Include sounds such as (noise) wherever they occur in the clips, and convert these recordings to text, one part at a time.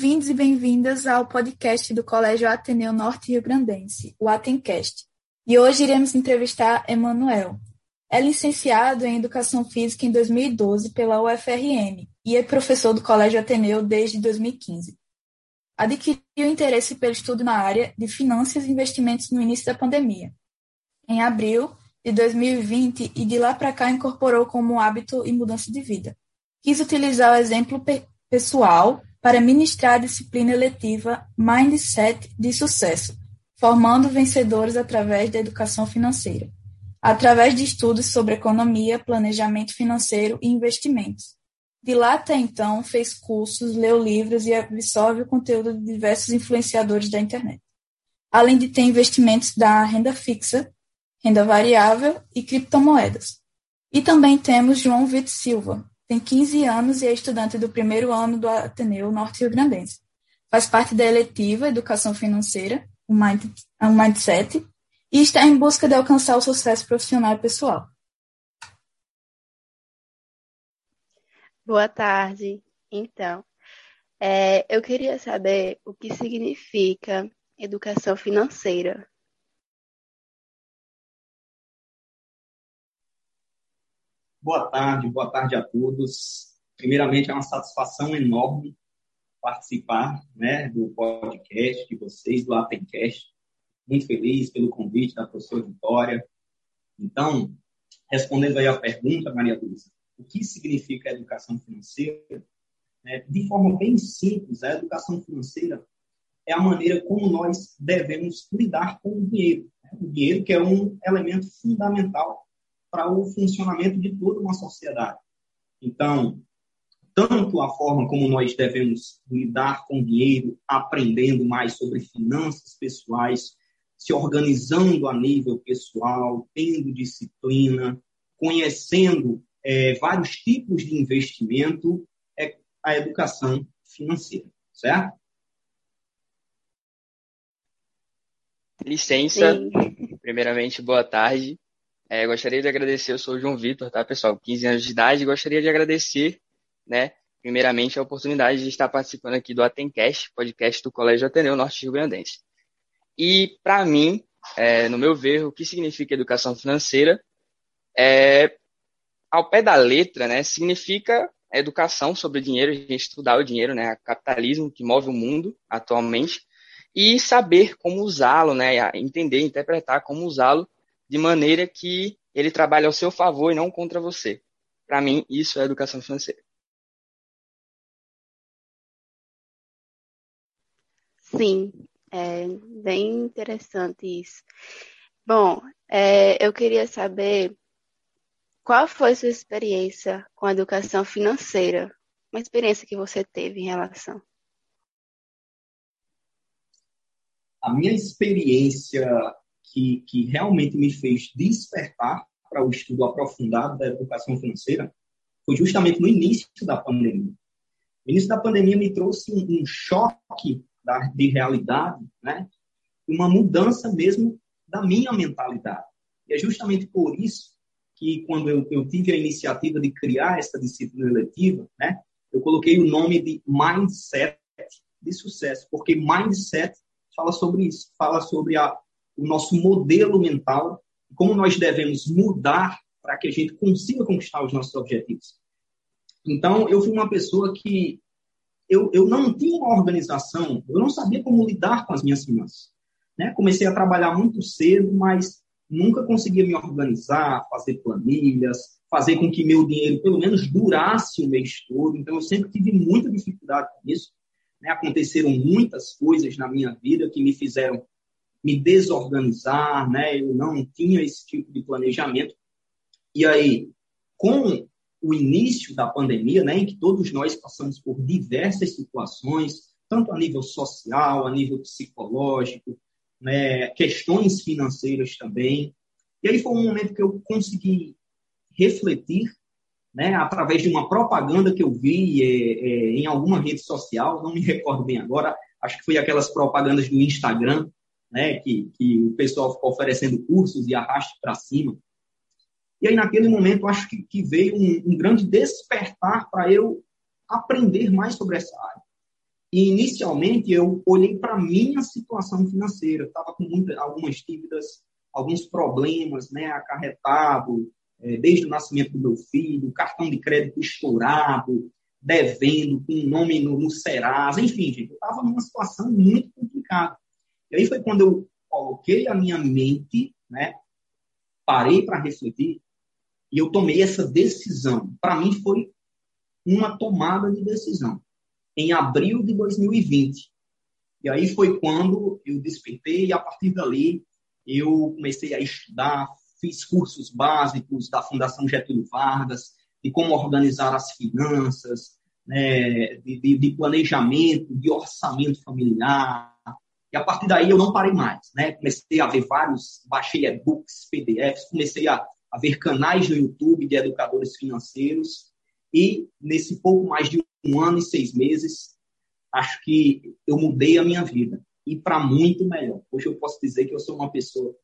Bem-vindos e bem-vindas ao podcast do Colégio Ateneu Norte Rio Grandense, o Atencast. E hoje iremos entrevistar Emanuel. É licenciado em Educação Física em 2012 pela UFRN e é professor do Colégio Ateneu desde 2015. Adquiriu interesse pelo estudo na área de finanças e investimentos no início da pandemia. Em abril de 2020 e de lá para cá incorporou como hábito e mudança de vida. Quis utilizar o exemplo pessoal para ministrar a disciplina eletiva Mindset de Sucesso, formando vencedores através da educação financeira, através de estudos sobre economia, planejamento financeiro e investimentos. De lá até então, fez cursos, leu livros e absorve o conteúdo de diversos influenciadores da internet. Além de ter investimentos da renda fixa, renda variável e criptomoedas. E também temos João Vitor Silva, tem 15 anos e é estudante do primeiro ano do Ateneu Norte Rio Grandense. Faz parte da eletiva Educação Financeira, o Mindset, e está em busca de alcançar o sucesso profissional e pessoal. Boa tarde. Então, é, eu queria saber o que significa educação financeira. Boa tarde, boa tarde a todos. Primeiramente, é uma satisfação enorme participar né, do podcast de vocês, do Atencast. Muito feliz pelo convite da professora Vitória. Então, respondendo aí a pergunta, Maria Luísa, o que significa educação financeira? É, de forma bem simples, a educação financeira é a maneira como nós devemos lidar com o dinheiro. Né? O dinheiro que é um elemento fundamental para o funcionamento de toda uma sociedade. Então, tanto a forma como nós devemos lidar com dinheiro, aprendendo mais sobre finanças pessoais, se organizando a nível pessoal, tendo disciplina, conhecendo é, vários tipos de investimento, é a educação financeira, certo? Licença, Sim. primeiramente, boa tarde. É, gostaria de agradecer, eu sou o João Vitor, tá, pessoal? 15 anos de idade, gostaria de agradecer, né, primeiramente, a oportunidade de estar participando aqui do Atencast, podcast do Colégio Ateneu Norte Rio Grandense. E, para mim, é, no meu ver, o que significa educação financeira é, ao pé da letra, né, significa educação sobre dinheiro, a gente estudar o dinheiro, né, o capitalismo que move o mundo atualmente, e saber como usá-lo, né, entender, interpretar como usá-lo de maneira que ele trabalhe ao seu favor e não contra você. Para mim, isso é educação financeira. Sim, é bem interessante isso. Bom, é, eu queria saber qual foi a sua experiência com a educação financeira? Uma experiência que você teve em relação. A minha experiência que, que realmente me fez despertar para o estudo aprofundado da educação financeira foi justamente no início da pandemia. O início da pandemia me trouxe um, um choque da, de realidade, né? uma mudança mesmo da minha mentalidade. E é justamente por isso que, quando eu, eu tive a iniciativa de criar essa disciplina eletiva, né? eu coloquei o nome de Mindset de Sucesso, porque Mindset fala sobre isso, fala sobre a, o nosso modelo mental, como nós devemos mudar para que a gente consiga conquistar os nossos objetivos. Então, eu fui uma pessoa que eu, eu não tinha uma organização, eu não sabia como lidar com as minhas finanças. Né? Comecei a trabalhar muito cedo, mas nunca conseguia me organizar, fazer planilhas, fazer com que meu dinheiro pelo menos durasse o mês todo. Então, eu sempre tive muita dificuldade com isso. Né? Aconteceram muitas coisas na minha vida que me fizeram me desorganizar, né? Eu não tinha esse tipo de planejamento. E aí, com o início da pandemia, né, em que todos nós passamos por diversas situações, tanto a nível social, a nível psicológico, né, questões financeiras também. E aí foi um momento que eu consegui refletir, né, através de uma propaganda que eu vi é, é, em alguma rede social, não me recordo bem agora, acho que foi aquelas propagandas do Instagram, né, que, que o pessoal ficou oferecendo cursos e arraste para cima. E aí, naquele momento, acho que, que veio um, um grande despertar para eu aprender mais sobre essa área. E, inicialmente, eu olhei para a minha situação financeira. Estava com muita, algumas dívidas, alguns problemas né, acarretado, é, desde o nascimento do meu filho, cartão de crédito estourado, devendo, com nome no, no Serasa, enfim, gente, eu estava numa situação muito complicada. E aí foi quando eu coloquei a minha mente, né, parei para refletir e eu tomei essa decisão. Para mim foi uma tomada de decisão em abril de 2020. E aí foi quando eu despertei e a partir dali eu comecei a estudar, fiz cursos básicos da Fundação Getúlio Vargas, de como organizar as finanças, né, de, de, de, planejamento, de orçamento familiar. E a partir daí eu não parei mais. Né? Comecei a ver vários, baixei e-books, PDFs, comecei a, a ver canais no YouTube de educadores financeiros. E nesse pouco mais de um ano e seis meses, acho que eu mudei a minha vida e para muito melhor. Hoje eu posso dizer que eu sou uma pessoa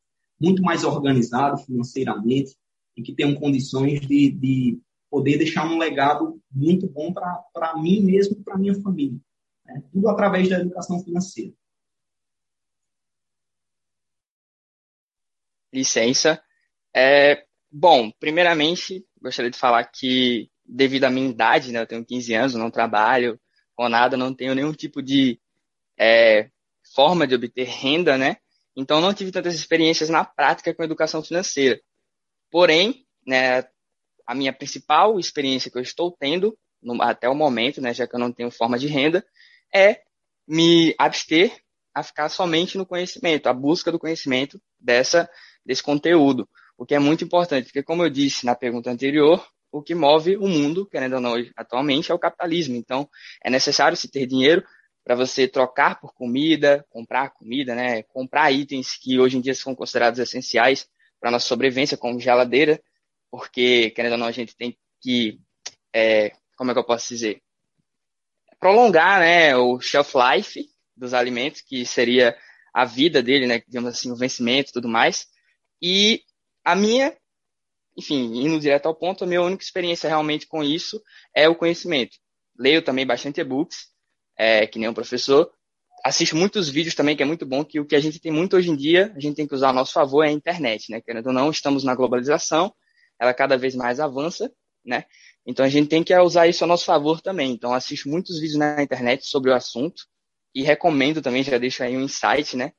muito mais organizada financeiramente e que tenho condições de, de poder deixar um legado muito bom para mim mesmo e para minha família. Né? Tudo através da educação financeira. Licença. É, bom, primeiramente, gostaria de falar que devido à minha idade, né, eu tenho 15 anos, não trabalho com nada, não tenho nenhum tipo de é, forma de obter renda, né? Então não tive tantas experiências na prática com educação financeira. Porém, né, a minha principal experiência que eu estou tendo no, até o momento, né, já que eu não tenho forma de renda, é me abster a ficar somente no conhecimento, a busca do conhecimento dessa desse conteúdo, o que é muito importante, porque como eu disse na pergunta anterior, o que move o mundo, querendo ou não, atualmente, é o capitalismo. Então, é necessário se ter dinheiro para você trocar por comida, comprar comida, né? Comprar itens que hoje em dia são considerados essenciais para nossa sobrevivência, como geladeira, porque, querendo ou não, a gente tem que, é, como é que eu posso dizer? Prolongar, né, o shelf life dos alimentos, que seria a vida dele, né, digamos assim, o vencimento e tudo mais. E a minha enfim, indo direto ao ponto, a minha única experiência realmente com isso é o conhecimento. Leio também bastante e-books, é, que nem um professor. Assisto muitos vídeos também, que é muito bom, que o que a gente tem muito hoje em dia, a gente tem que usar a nosso favor, é a internet, né? Querendo ou não, estamos na globalização, ela cada vez mais avança, né? Então a gente tem que usar isso a nosso favor também. Então assisto muitos vídeos na internet sobre o assunto e recomendo também, já deixo aí um insight, né?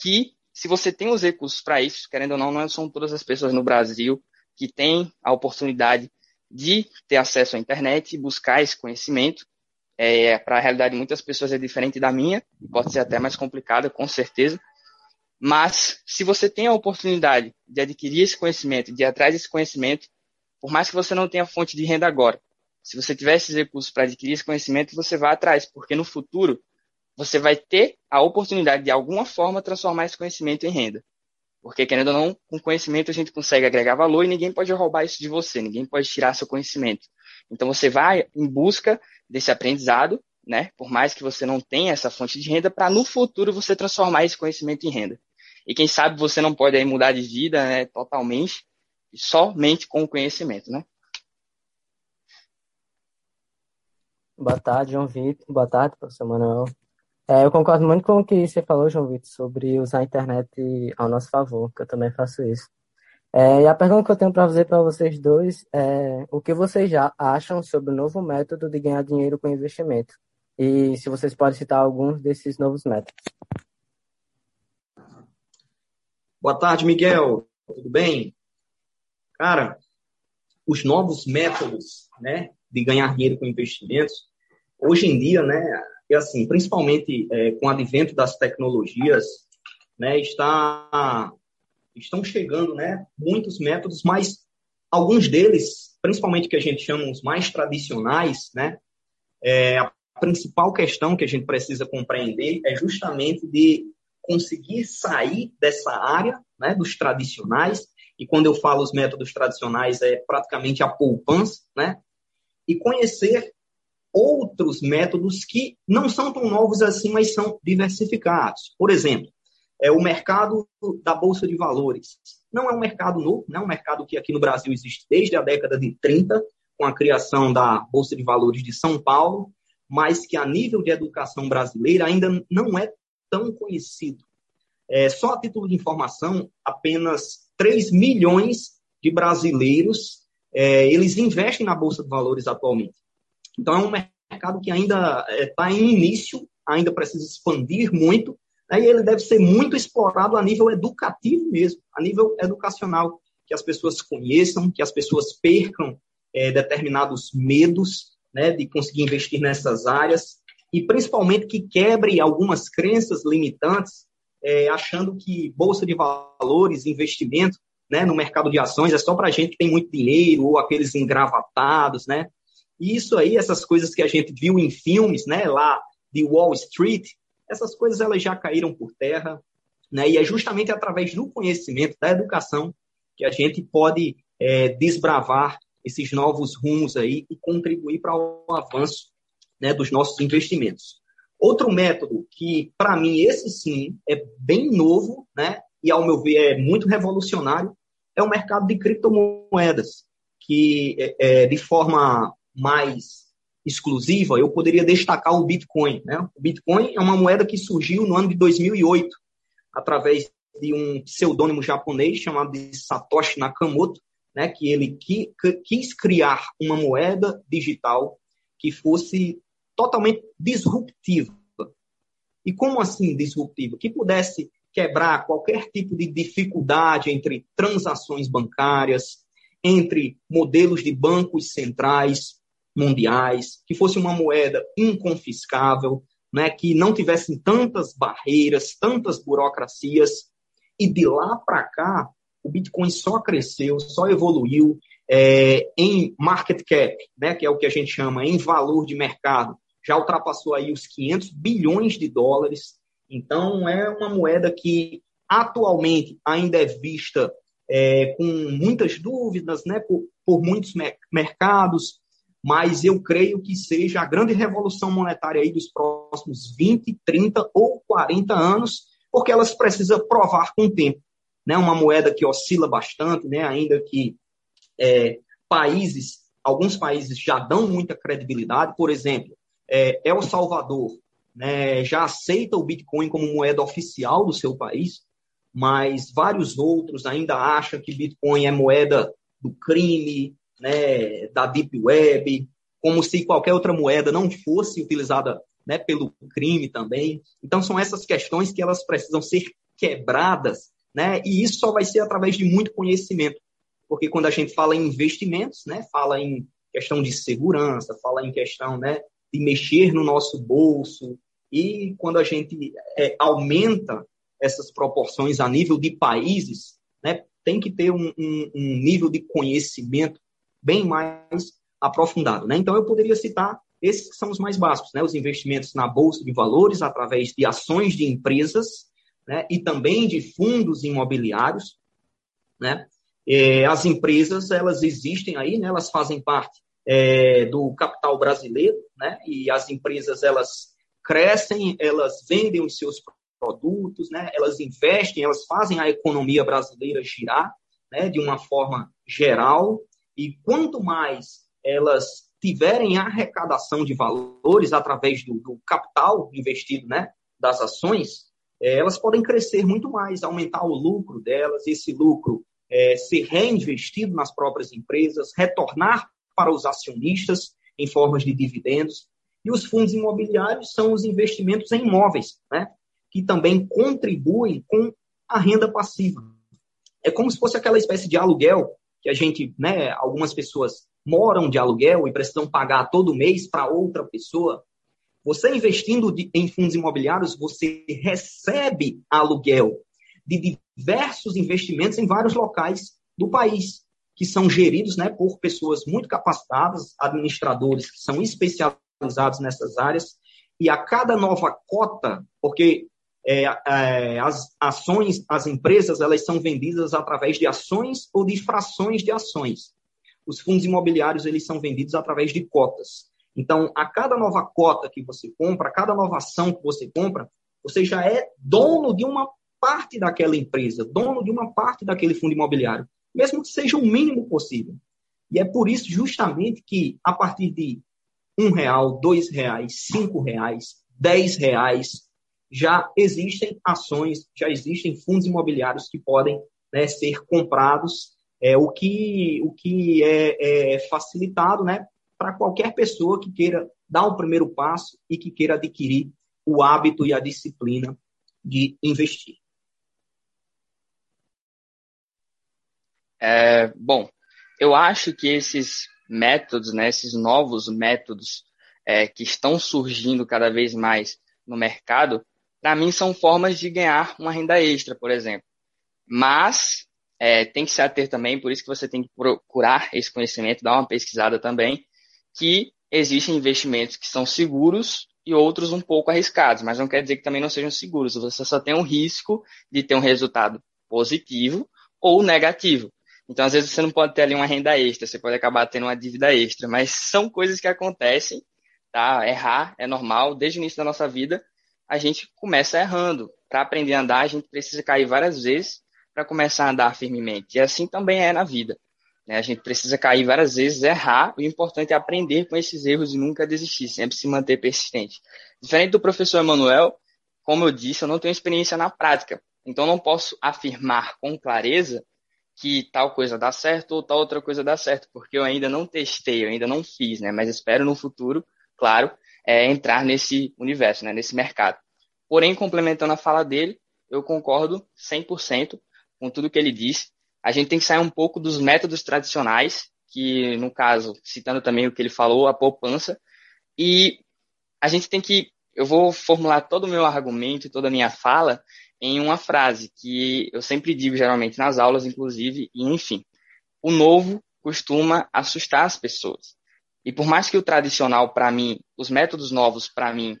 Que se você tem os recursos para isso, querendo ou não, não são todas as pessoas no Brasil que tem a oportunidade de ter acesso à internet e buscar esse conhecimento. É, Para a realidade de muitas pessoas é diferente da minha, pode ser até mais complicada, com certeza. Mas, se você tem a oportunidade de adquirir esse conhecimento, de ir atrás desse conhecimento, por mais que você não tenha fonte de renda agora, se você tiver esses recursos para adquirir esse conhecimento, você vai atrás, porque no futuro você vai ter a oportunidade de alguma forma transformar esse conhecimento em renda. Porque, querendo ou não, com conhecimento a gente consegue agregar valor e ninguém pode roubar isso de você, ninguém pode tirar seu conhecimento. Então, você vai em busca desse aprendizado, né? Por mais que você não tenha essa fonte de renda, para no futuro você transformar esse conhecimento em renda. E quem sabe você não pode aí mudar de vida né, totalmente, somente com o conhecimento, né? Boa tarde, João Vitor. Boa tarde, professor Manuel. É, eu concordo muito com o que você falou, João Vitor, sobre usar a internet ao nosso favor, que eu também faço isso. É, e a pergunta que eu tenho para fazer para vocês dois é o que vocês já acham sobre o novo método de ganhar dinheiro com investimento? E se vocês podem citar alguns desses novos métodos. Boa tarde, Miguel. Tudo bem? Cara, os novos métodos né, de ganhar dinheiro com investimentos, hoje em dia, né, e assim, principalmente é, com o advento das tecnologias, né, está, estão chegando né, muitos métodos, mas alguns deles, principalmente que a gente chama os mais tradicionais, né, é, a principal questão que a gente precisa compreender é justamente de conseguir sair dessa área né, dos tradicionais, e quando eu falo os métodos tradicionais, é praticamente a poupança, né, e conhecer outros métodos que não são tão novos assim, mas são diversificados. Por exemplo, é o mercado da Bolsa de Valores. Não é um mercado novo, não é um mercado que aqui no Brasil existe desde a década de 30, com a criação da Bolsa de Valores de São Paulo, mas que a nível de educação brasileira ainda não é tão conhecido. É, só a título de informação, apenas 3 milhões de brasileiros é, eles investem na Bolsa de Valores atualmente. Então, é um mercado que ainda está é, em início, ainda precisa expandir muito, né, e ele deve ser muito explorado a nível educativo mesmo, a nível educacional, que as pessoas conheçam, que as pessoas percam é, determinados medos né, de conseguir investir nessas áreas, e principalmente que quebre algumas crenças limitantes, é, achando que bolsa de valores, investimento, né, no mercado de ações é só para gente que tem muito dinheiro ou aqueles engravatados, né? E isso aí, essas coisas que a gente viu em filmes, né, lá de Wall Street, essas coisas elas já caíram por terra, né? E é justamente através do conhecimento, da educação, que a gente pode é, desbravar esses novos rumos aí e contribuir para o avanço né, dos nossos investimentos. Outro método que, para mim, esse sim é bem novo, né, e ao meu ver é muito revolucionário, é o mercado de criptomoedas, que é, é, de forma mais exclusiva, eu poderia destacar o Bitcoin. Né? O Bitcoin é uma moeda que surgiu no ano de 2008, através de um pseudônimo japonês chamado Satoshi Nakamoto, né, que ele qui, quis criar uma moeda digital que fosse totalmente disruptiva. E como assim disruptiva? Que pudesse quebrar qualquer tipo de dificuldade entre transações bancárias, entre modelos de bancos centrais mundiais, que fosse uma moeda inconfiscável, né, que não tivessem tantas barreiras, tantas burocracias. E de lá para cá, o Bitcoin só cresceu, só evoluiu é, em market cap, né, que é o que a gente chama em valor de mercado, já ultrapassou aí os 500 bilhões de dólares. Então, é uma moeda que atualmente ainda é vista é, com muitas dúvidas né, por, por muitos mercados, mas eu creio que seja a grande revolução monetária aí dos próximos 20, 30 ou 40 anos, porque elas precisam provar com o tempo. Né? Uma moeda que oscila bastante, né? ainda que é, países, alguns países já dão muita credibilidade, por exemplo, é, El Salvador né, já aceita o Bitcoin como moeda oficial do seu país, mas vários outros ainda acham que Bitcoin é moeda do crime, né, da Deep Web, como se qualquer outra moeda não fosse utilizada né, pelo crime também. Então, são essas questões que elas precisam ser quebradas, né, e isso só vai ser através de muito conhecimento, porque quando a gente fala em investimentos, né, fala em questão de segurança, fala em questão né, de mexer no nosso bolso, e quando a gente é, aumenta essas proporções a nível de países, né, tem que ter um, um, um nível de conhecimento bem mais aprofundado. Né? Então, eu poderia citar esses que são os mais básicos, né? os investimentos na Bolsa de Valores, através de ações de empresas né? e também de fundos imobiliários. Né? É, as empresas, elas existem aí, né? elas fazem parte é, do capital brasileiro, né? e as empresas, elas crescem, elas vendem os seus produtos, né? elas investem, elas fazem a economia brasileira girar né? de uma forma geral, e quanto mais elas tiverem arrecadação de valores através do, do capital investido né, das ações, é, elas podem crescer muito mais, aumentar o lucro delas, esse lucro é, ser reinvestido nas próprias empresas, retornar para os acionistas em formas de dividendos. E os fundos imobiliários são os investimentos em imóveis, né, que também contribuem com a renda passiva. É como se fosse aquela espécie de aluguel que a gente, né, algumas pessoas moram de aluguel e precisam pagar todo mês para outra pessoa. Você investindo em fundos imobiliários, você recebe aluguel de diversos investimentos em vários locais do país, que são geridos né, por pessoas muito capacitadas, administradores que são especializados nessas áreas, e a cada nova cota, porque é, é, as ações, as empresas, elas são vendidas através de ações ou de frações de ações. Os fundos imobiliários, eles são vendidos através de cotas. Então, a cada nova cota que você compra, a cada nova ação que você compra, você já é dono de uma parte daquela empresa, dono de uma parte daquele fundo imobiliário, mesmo que seja o mínimo possível. E é por isso, justamente, que a partir de um real, dois reais, cinco reais, dez reais. Já existem ações, já existem fundos imobiliários que podem né, ser comprados, é, o que, o que é, é facilitado né, para qualquer pessoa que queira dar o um primeiro passo e que queira adquirir o hábito e a disciplina de investir. É, bom, eu acho que esses métodos, né, esses novos métodos é, que estão surgindo cada vez mais no mercado, para mim são formas de ganhar uma renda extra, por exemplo. Mas é, tem que se ater também, por isso que você tem que procurar esse conhecimento, dar uma pesquisada também, que existem investimentos que são seguros e outros um pouco arriscados, mas não quer dizer que também não sejam seguros. Você só tem um risco de ter um resultado positivo ou negativo. Então, às vezes, você não pode ter ali uma renda extra, você pode acabar tendo uma dívida extra, mas são coisas que acontecem, tá? Errar é normal, desde o início da nossa vida, a gente começa errando. Para aprender a andar, a gente precisa cair várias vezes para começar a andar firmemente. E assim também é na vida. Né? A gente precisa cair várias vezes, errar, o importante é aprender com esses erros e nunca desistir, sempre se manter persistente. Diferente do professor Emanuel, como eu disse, eu não tenho experiência na prática, então não posso afirmar com clareza que tal coisa dá certo ou tal outra coisa dá certo, porque eu ainda não testei, eu ainda não fiz, né? Mas espero no futuro, claro, é, entrar nesse universo, né? nesse mercado. Porém, complementando a fala dele, eu concordo 100% com tudo que ele disse. A gente tem que sair um pouco dos métodos tradicionais, que no caso, citando também o que ele falou, a poupança, e a gente tem que, eu vou formular todo o meu argumento e toda a minha fala em uma frase que eu sempre digo geralmente nas aulas, inclusive, e enfim. O novo costuma assustar as pessoas. E por mais que o tradicional, para mim, os métodos novos, para mim,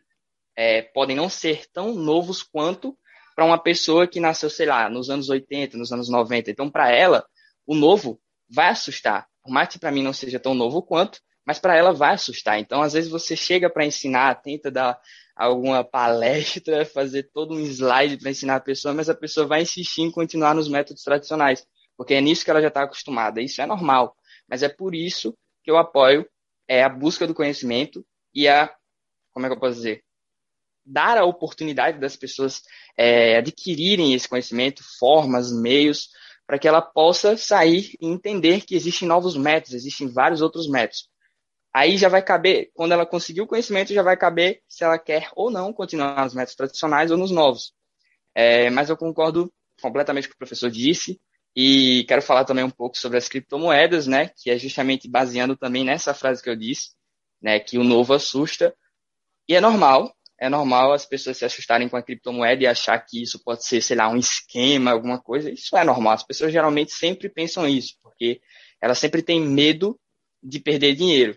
é, podem não ser tão novos quanto para uma pessoa que nasceu, sei lá, nos anos 80, nos anos 90. Então, para ela, o novo vai assustar. Por mais que para mim não seja tão novo quanto, mas para ela vai assustar. Então, às vezes você chega para ensinar, tenta dar alguma palestra, (laughs) fazer todo um slide para ensinar a pessoa, mas a pessoa vai insistir em continuar nos métodos tradicionais, porque é nisso que ela já está acostumada. Isso é normal, mas é por isso que eu apoio é, a busca do conhecimento e a, como é que eu posso dizer? Dar a oportunidade das pessoas é, adquirirem esse conhecimento, formas, meios, para que ela possa sair e entender que existem novos métodos, existem vários outros métodos. Aí já vai caber, quando ela conseguir o conhecimento, já vai caber se ela quer ou não continuar nos métodos tradicionais ou nos novos. É, mas eu concordo completamente com o que o professor disse e quero falar também um pouco sobre as criptomoedas, né, que é justamente baseando também nessa frase que eu disse, né, que o novo assusta. E é normal, é normal as pessoas se assustarem com a criptomoeda e achar que isso pode ser, sei lá, um esquema, alguma coisa. Isso é normal. As pessoas geralmente sempre pensam isso, porque elas sempre têm medo de perder dinheiro.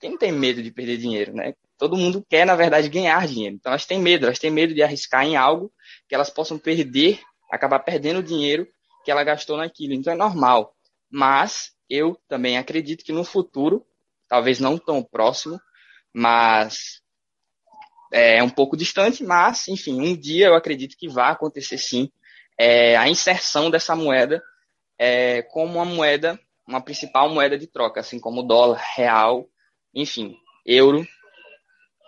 Quem tem medo de perder dinheiro, né? Todo mundo quer, na verdade, ganhar dinheiro. Então elas têm medo, elas têm medo de arriscar em algo que elas possam perder, acabar perdendo dinheiro que ela gastou naquilo. Então é normal. Mas eu também acredito que no futuro, talvez não tão próximo, mas é um pouco distante, mas enfim, um dia eu acredito que vai acontecer sim é, a inserção dessa moeda é, como uma moeda, uma principal moeda de troca, assim como dólar, real enfim, euro,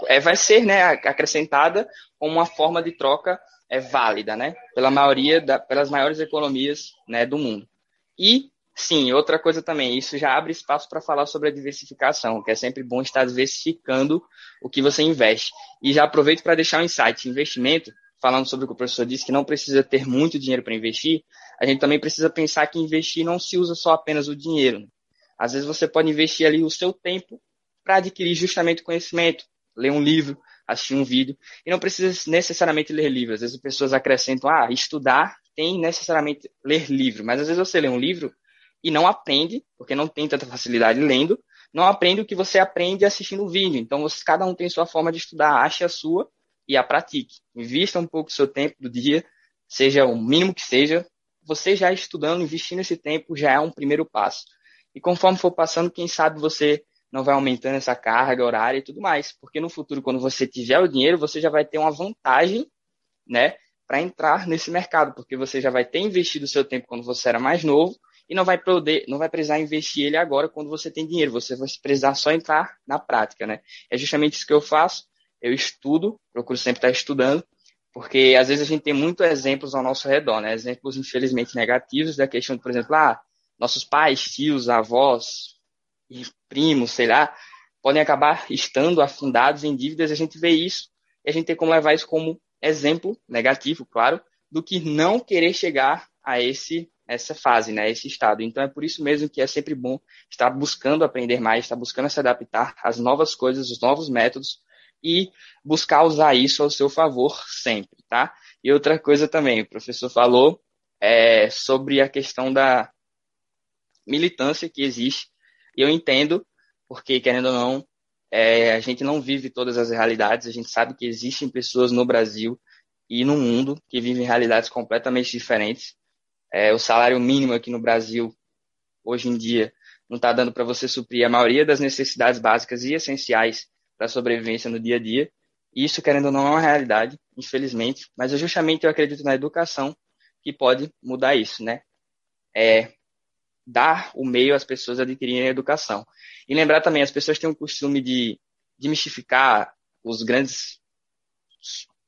é, vai ser né, acrescentada como uma forma de troca é, válida, né, pela maioria, da, pelas maiores economias né, do mundo. E, sim, outra coisa também, isso já abre espaço para falar sobre a diversificação, que é sempre bom estar diversificando o que você investe. E já aproveito para deixar um insight, investimento, falando sobre o que o professor disse, que não precisa ter muito dinheiro para investir, a gente também precisa pensar que investir não se usa só apenas o dinheiro. Às vezes você pode investir ali o seu tempo para adquirir justamente conhecimento, ler um livro, assistir um vídeo, e não precisa necessariamente ler livro. Às vezes as pessoas acrescentam, ah, estudar tem necessariamente ler livro, mas às vezes você lê um livro e não aprende, porque não tem tanta facilidade lendo, não aprende o que você aprende assistindo o vídeo. Então, você, cada um tem sua forma de estudar, ache a sua e a pratique. Invista um pouco do seu tempo do dia, seja o mínimo que seja, você já estudando, investindo esse tempo já é um primeiro passo. E conforme for passando, quem sabe você não vai aumentando essa carga horária e tudo mais. Porque no futuro, quando você tiver o dinheiro, você já vai ter uma vantagem, né, para entrar nesse mercado, porque você já vai ter investido o seu tempo quando você era mais novo e não vai poder, não vai precisar investir ele agora quando você tem dinheiro, você vai precisar só entrar na prática, né? É justamente isso que eu faço. Eu estudo, procuro sempre estar estudando, porque às vezes a gente tem muitos exemplos ao nosso redor, né? Exemplos infelizmente negativos da questão, por exemplo, ah, nossos pais, tios, avós, primos, sei lá, podem acabar estando afundados em dívidas. A gente vê isso e a gente tem como levar isso como exemplo negativo, claro, do que não querer chegar a esse essa fase, né, esse estado. Então é por isso mesmo que é sempre bom estar buscando aprender mais, estar buscando se adaptar às novas coisas, os novos métodos e buscar usar isso ao seu favor sempre, tá? E outra coisa também, o professor falou é, sobre a questão da militância que existe. E eu entendo, porque querendo ou não, é, a gente não vive todas as realidades, a gente sabe que existem pessoas no Brasil e no mundo que vivem realidades completamente diferentes. É, o salário mínimo aqui no Brasil, hoje em dia, não está dando para você suprir a maioria das necessidades básicas e essenciais para a sobrevivência no dia a dia. Isso, querendo ou não, é uma realidade, infelizmente, mas é justamente eu acredito na educação que pode mudar isso, né? É dar o meio às pessoas adquirirem a educação. E lembrar também, as pessoas têm o costume de, de mistificar os grandes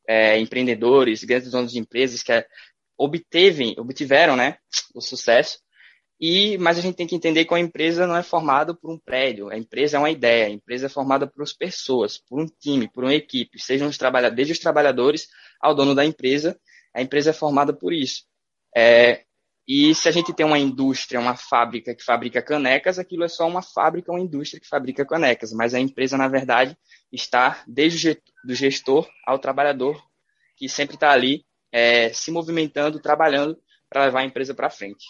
é, empreendedores, grandes donos de empresas que obteve, obtiveram né, o sucesso. E, mas a gente tem que entender que a empresa não é formada por um prédio, a empresa é uma ideia, a empresa é formada por pessoas, por um time, por uma equipe, sejam os trabalhadores, desde os trabalhadores ao dono da empresa, a empresa é formada por isso. É, e se a gente tem uma indústria, uma fábrica que fabrica canecas, aquilo é só uma fábrica, uma indústria que fabrica canecas, mas a empresa, na verdade, está desde o gestor ao trabalhador, que sempre está ali é, se movimentando, trabalhando para levar a empresa para frente.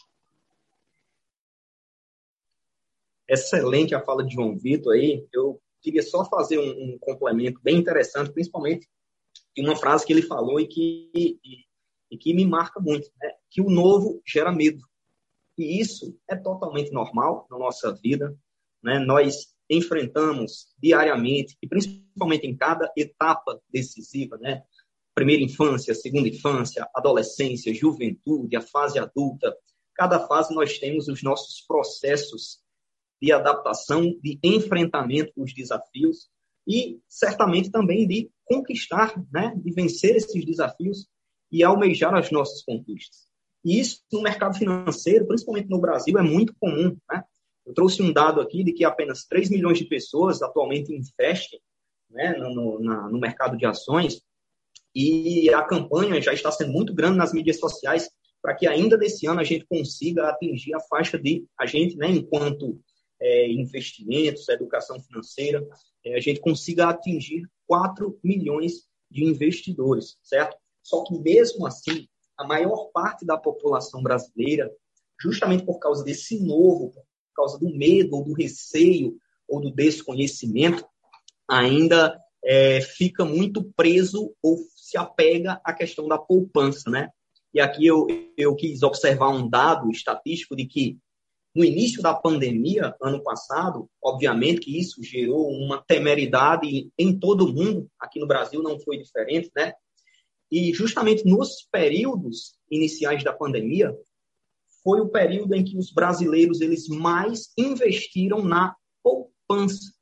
Excelente a fala de João Vitor aí. Eu queria só fazer um, um complemento bem interessante, principalmente de uma frase que ele falou e que, e, e que me marca muito, né? que o novo gera medo. E isso é totalmente normal na nossa vida. Né? Nós enfrentamos diariamente, e principalmente em cada etapa decisiva, né? primeira infância, segunda infância, adolescência, juventude, a fase adulta. Cada fase nós temos os nossos processos de adaptação, de enfrentamento dos desafios e certamente também de conquistar, né, de vencer esses desafios e almejar as nossas conquistas. E isso no mercado financeiro, principalmente no Brasil, é muito comum. Né? Eu trouxe um dado aqui de que apenas 3 milhões de pessoas atualmente investem né, no, na, no mercado de ações e a campanha já está sendo muito grande nas mídias sociais para que ainda desse ano a gente consiga atingir a faixa de a gente, né, enquanto é, investimentos, educação financeira, é, a gente consiga atingir 4 milhões de investidores, certo? Só que mesmo assim, a maior parte da população brasileira, justamente por causa desse novo, por causa do medo ou do receio ou do desconhecimento, ainda é, fica muito preso ou se apega à questão da poupança, né? E aqui eu, eu quis observar um dado estatístico de que no início da pandemia, ano passado, obviamente que isso gerou uma temeridade em todo o mundo, aqui no Brasil não foi diferente, né? E justamente nos períodos iniciais da pandemia, foi o período em que os brasileiros eles mais investiram na poupança,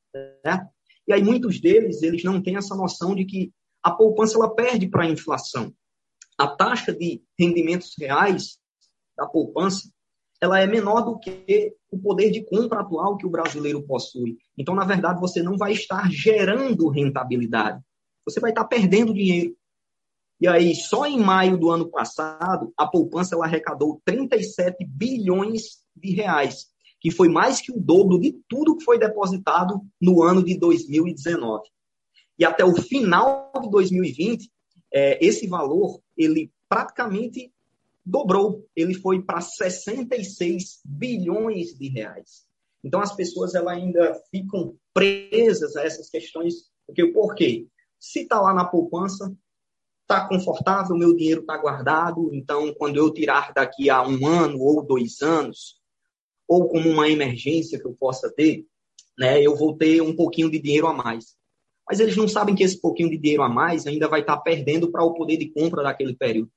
né? E aí muitos deles, eles não têm essa noção de que a poupança ela perde para a inflação. A taxa de rendimentos reais da poupança ela é menor do que o poder de compra atual que o brasileiro possui. Então, na verdade, você não vai estar gerando rentabilidade. Você vai estar perdendo dinheiro. E aí, só em maio do ano passado, a poupança ela arrecadou 37 bilhões de reais, que foi mais que o dobro de tudo que foi depositado no ano de 2019. E até o final de 2020, é, esse valor ele praticamente dobrou. Ele foi para 66 bilhões de reais. Então as pessoas ela ainda ficam presas a essas questões. Porque por quê? Se está lá na poupança, está confortável, meu dinheiro está guardado. Então, quando eu tirar daqui a um ano ou dois anos, ou como uma emergência que eu possa ter, né, eu vou ter um pouquinho de dinheiro a mais. Mas eles não sabem que esse pouquinho de dinheiro a mais ainda vai estar perdendo para o poder de compra daquele período.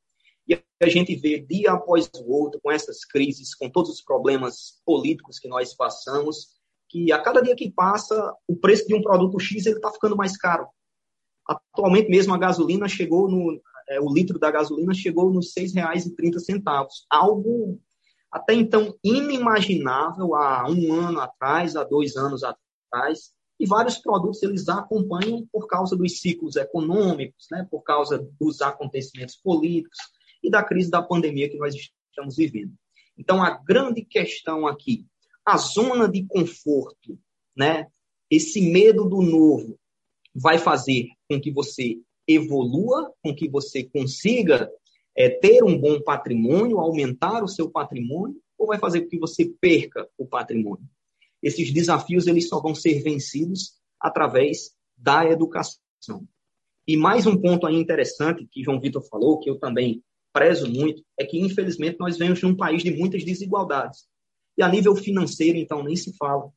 E a gente vê dia após o outro, com essas crises, com todos os problemas políticos que nós passamos, que a cada dia que passa, o preço de um produto X está ficando mais caro. Atualmente mesmo a gasolina chegou no. É, o litro da gasolina chegou nos R$ 6,30. Algo até então inimaginável há um ano atrás, há dois anos atrás, e vários produtos eles acompanham por causa dos ciclos econômicos, né, por causa dos acontecimentos políticos e da crise da pandemia que nós estamos vivendo. Então, a grande questão aqui, a zona de conforto, né, esse medo do novo, vai fazer com que você evolua, com que você consiga é, ter um bom patrimônio, aumentar o seu patrimônio, ou vai fazer com que você perca o patrimônio? Esses desafios eles só vão ser vencidos através da educação. E mais um ponto aí interessante que João Vitor falou, que eu também prezo muito, é que infelizmente nós vivemos num país de muitas desigualdades. E a nível financeiro, então, nem se fala.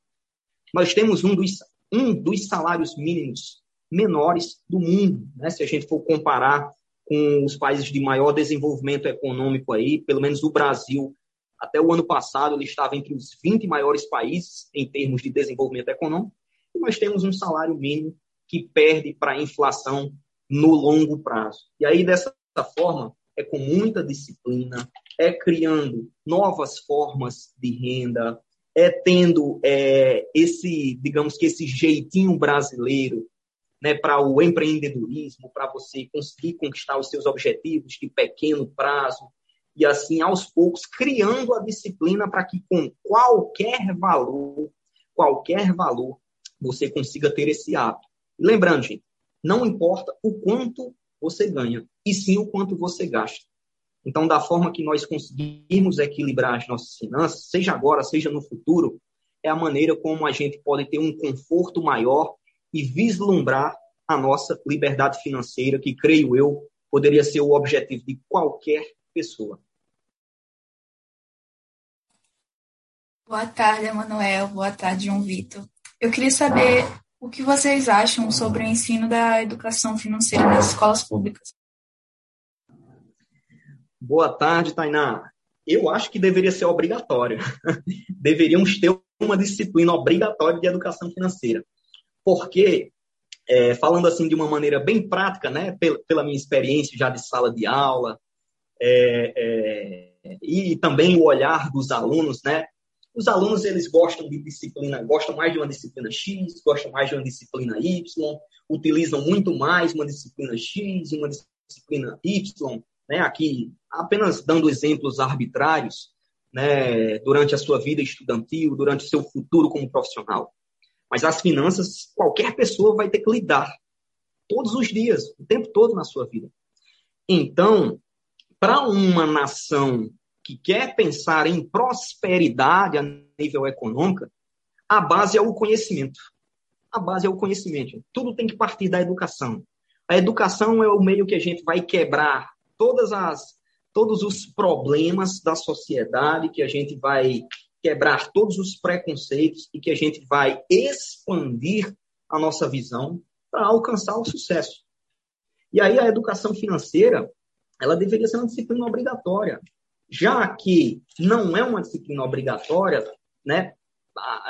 Nós temos um dos, um dos salários mínimos menores do mundo, né? se a gente for comparar com os países de maior desenvolvimento econômico aí, pelo menos o Brasil até o ano passado, ele estava entre os 20 maiores países em termos de desenvolvimento econômico, e nós temos um salário mínimo que perde para a inflação no longo prazo. E aí, dessa forma, é com muita disciplina, é criando novas formas de renda, é tendo é, esse, digamos que esse jeitinho brasileiro né, para o empreendedorismo, para você conseguir conquistar os seus objetivos de pequeno prazo, e assim, aos poucos, criando a disciplina para que com qualquer valor, qualquer valor, você consiga ter esse hábito. lembrando, gente, não importa o quanto você ganha, e sim o quanto você gasta. Então, da forma que nós conseguirmos equilibrar as nossas finanças, seja agora, seja no futuro, é a maneira como a gente pode ter um conforto maior e vislumbrar a nossa liberdade financeira, que creio eu poderia ser o objetivo de qualquer pessoa. Boa tarde, Emanuel. Boa tarde, João Vitor. Eu queria saber o que vocês acham sobre o ensino da educação financeira nas escolas públicas. Boa tarde, Tainá. Eu acho que deveria ser obrigatório. (laughs) Deveríamos ter uma disciplina obrigatória de educação financeira. Porque, é, falando assim de uma maneira bem prática, né, pela, pela minha experiência já de sala de aula, é, é, e também o olhar dos alunos, né? Os alunos eles gostam de disciplina, gostam mais de uma disciplina X, gostam mais de uma disciplina Y, utilizam muito mais uma disciplina X uma disciplina Y, né? Aqui apenas dando exemplos arbitrários, né? Durante a sua vida estudantil, durante o seu futuro como profissional. Mas as finanças qualquer pessoa vai ter que lidar todos os dias, o tempo todo na sua vida. Então, para uma nação que quer pensar em prosperidade a nível econômico, a base é o conhecimento. A base é o conhecimento. Tudo tem que partir da educação. A educação é o meio que a gente vai quebrar todas as todos os problemas da sociedade, que a gente vai quebrar todos os preconceitos e que a gente vai expandir a nossa visão para alcançar o sucesso. E aí a educação financeira, ela deveria ser uma disciplina obrigatória. Já que não é uma disciplina obrigatória, né,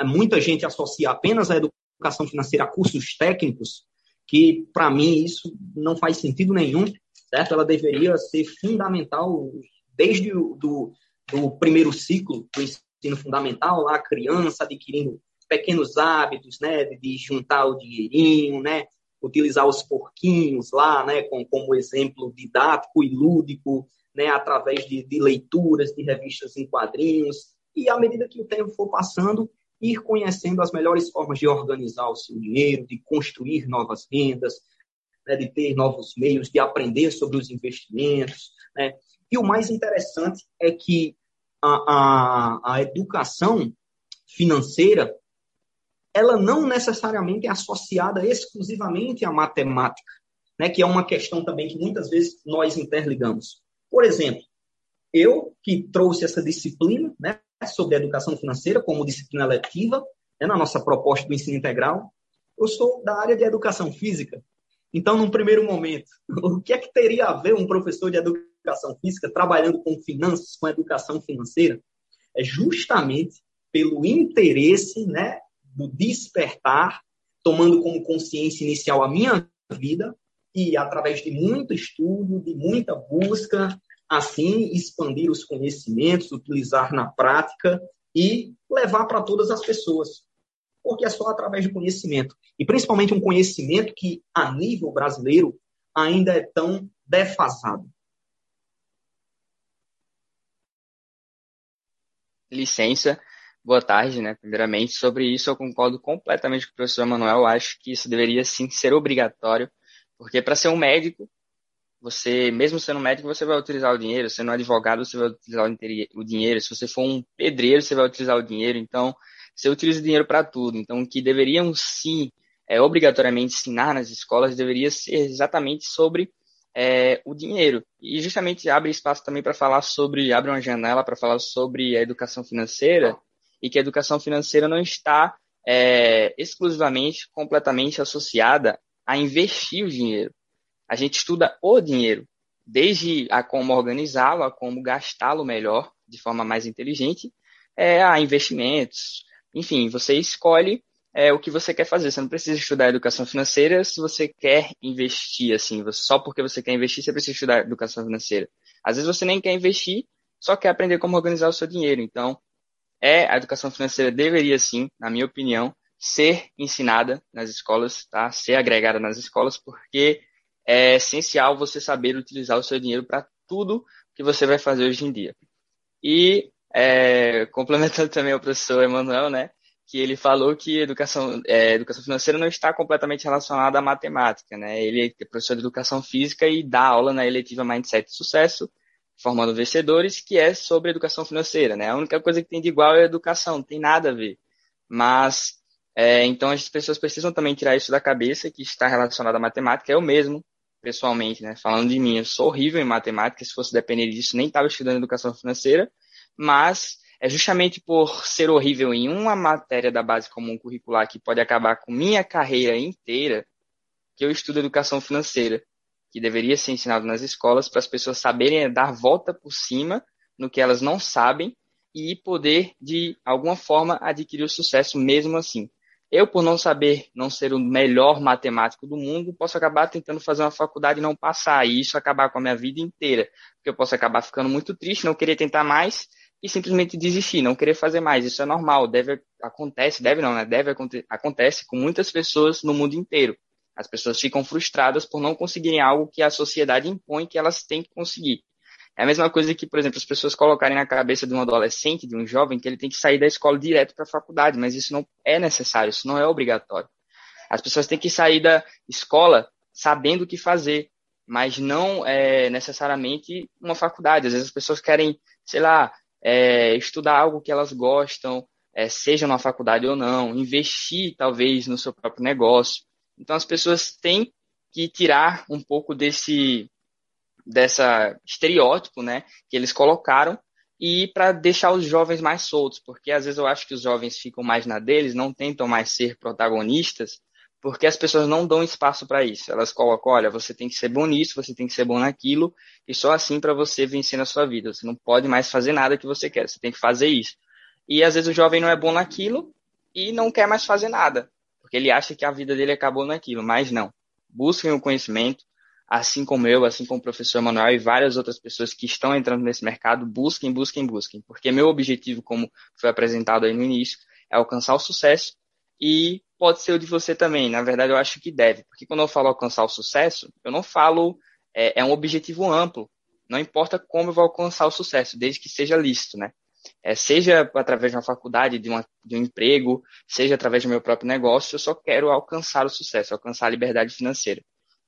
muita gente associa apenas a educação financeira a cursos técnicos, que para mim isso não faz sentido nenhum, certo? Ela deveria ser fundamental desde o do, do primeiro ciclo do ensino fundamental, lá a criança adquirindo pequenos hábitos, né, de juntar o dinheirinho, né, utilizar os porquinhos lá, né, com, como exemplo didático e lúdico, né, através de, de leituras, de revistas em quadrinhos, e à medida que o tempo for passando, ir conhecendo as melhores formas de organizar o seu dinheiro, de construir novas rendas, né, de ter novos meios, de aprender sobre os investimentos. Né? E o mais interessante é que a, a, a educação financeira ela não necessariamente é associada exclusivamente à matemática, né, que é uma questão também que muitas vezes nós interligamos. Por exemplo, eu que trouxe essa disciplina né, sobre educação financeira como disciplina letiva né, na nossa proposta do ensino integral, eu sou da área de educação física. Então, num primeiro momento, (laughs) o que é que teria a ver um professor de educação educação física, trabalhando com finanças, com educação financeira, é justamente pelo interesse né, do despertar, tomando como consciência inicial a minha vida e, através de muito estudo, de muita busca, assim expandir os conhecimentos, utilizar na prática e levar para todas as pessoas. Porque é só através do conhecimento. E principalmente um conhecimento que, a nível brasileiro, ainda é tão defasado. Licença, boa tarde, né? Primeiramente, sobre isso eu concordo completamente com o professor Manuel. Acho que isso deveria sim ser obrigatório, porque para ser um médico, você, mesmo sendo médico, você vai utilizar o dinheiro. Sendo um advogado, você vai utilizar o dinheiro. Se você for um pedreiro, você vai utilizar o dinheiro. Então, você utiliza o dinheiro para tudo. Então, o que deveriam sim, é, obrigatoriamente ensinar nas escolas, deveria ser exatamente sobre é, o dinheiro. E justamente abre espaço também para falar sobre, abre uma janela para falar sobre a educação financeira e que a educação financeira não está é, exclusivamente, completamente associada a investir o dinheiro a gente estuda o dinheiro, desde a como organizá-lo, a como gastá-lo melhor, de forma mais inteligente, é, a investimentos. Enfim, você escolhe é, o que você quer fazer. Você não precisa estudar educação financeira se você quer investir, assim. Só porque você quer investir, você precisa estudar educação financeira. Às vezes você nem quer investir, só quer aprender como organizar o seu dinheiro. Então, é, a educação financeira deveria, sim, na minha opinião, ser ensinada nas escolas, tá? Ser agregada nas escolas, porque é essencial você saber utilizar o seu dinheiro para tudo que você vai fazer hoje em dia. E é, (laughs) complementando também o professor Emanuel, né, que ele falou que educação, é, educação financeira não está completamente relacionada à matemática, né? Ele é professor de educação física e dá aula na eletiva Mindset de Sucesso, formando vencedores, que é sobre educação financeira, né? A única coisa que tem de igual é a educação, não tem nada a ver. Mas, é, então as pessoas precisam também tirar isso da cabeça, que está relacionado à matemática. Eu mesmo pessoalmente, né? Falando de mim, eu sou horrível em matemática, se fosse depender disso, nem estava estudando educação financeira, mas é justamente por ser horrível em uma matéria da base comum curricular que pode acabar com minha carreira inteira, que eu estudo educação financeira, que deveria ser ensinado nas escolas para as pessoas saberem dar volta por cima no que elas não sabem e poder, de alguma forma, adquirir o sucesso mesmo assim. Eu, por não saber, não ser o melhor matemático do mundo, posso acabar tentando fazer uma faculdade e não passar, e isso acabar com a minha vida inteira. Porque eu posso acabar ficando muito triste, não querer tentar mais e simplesmente desistir, não querer fazer mais. Isso é normal, deve acontece, deve não, né? Deve acontece com muitas pessoas no mundo inteiro. As pessoas ficam frustradas por não conseguirem algo que a sociedade impõe que elas têm que conseguir. É a mesma coisa que, por exemplo, as pessoas colocarem na cabeça de um adolescente, de um jovem, que ele tem que sair da escola direto para a faculdade, mas isso não é necessário, isso não é obrigatório. As pessoas têm que sair da escola sabendo o que fazer, mas não é necessariamente uma faculdade. Às vezes as pessoas querem, sei lá, é, estudar algo que elas gostam, é, seja numa faculdade ou não, investir talvez no seu próprio negócio. Então as pessoas têm que tirar um pouco desse dessa estereótipo, né, que eles colocaram e para deixar os jovens mais soltos, porque às vezes eu acho que os jovens ficam mais na deles, não tentam mais ser protagonistas, porque as pessoas não dão espaço para isso. Elas colocam, olha, você tem que ser bom nisso, você tem que ser bom naquilo, e só assim para você vencer na sua vida. Você não pode mais fazer nada que você quer, você tem que fazer isso. E às vezes o jovem não é bom naquilo e não quer mais fazer nada, porque ele acha que a vida dele acabou naquilo, mas não. Busquem o conhecimento, assim como eu, assim como o professor Manuel e várias outras pessoas que estão entrando nesse mercado, busquem, busquem, busquem. Porque meu objetivo, como foi apresentado aí no início, é alcançar o sucesso e pode ser o de você também. Na verdade, eu acho que deve. Porque quando eu falo alcançar o sucesso, eu não falo, é, é um objetivo amplo. Não importa como eu vou alcançar o sucesso, desde que seja lícito, né? É, seja através de uma faculdade, de, uma, de um emprego, seja através do meu próprio negócio, eu só quero alcançar o sucesso, alcançar a liberdade financeira.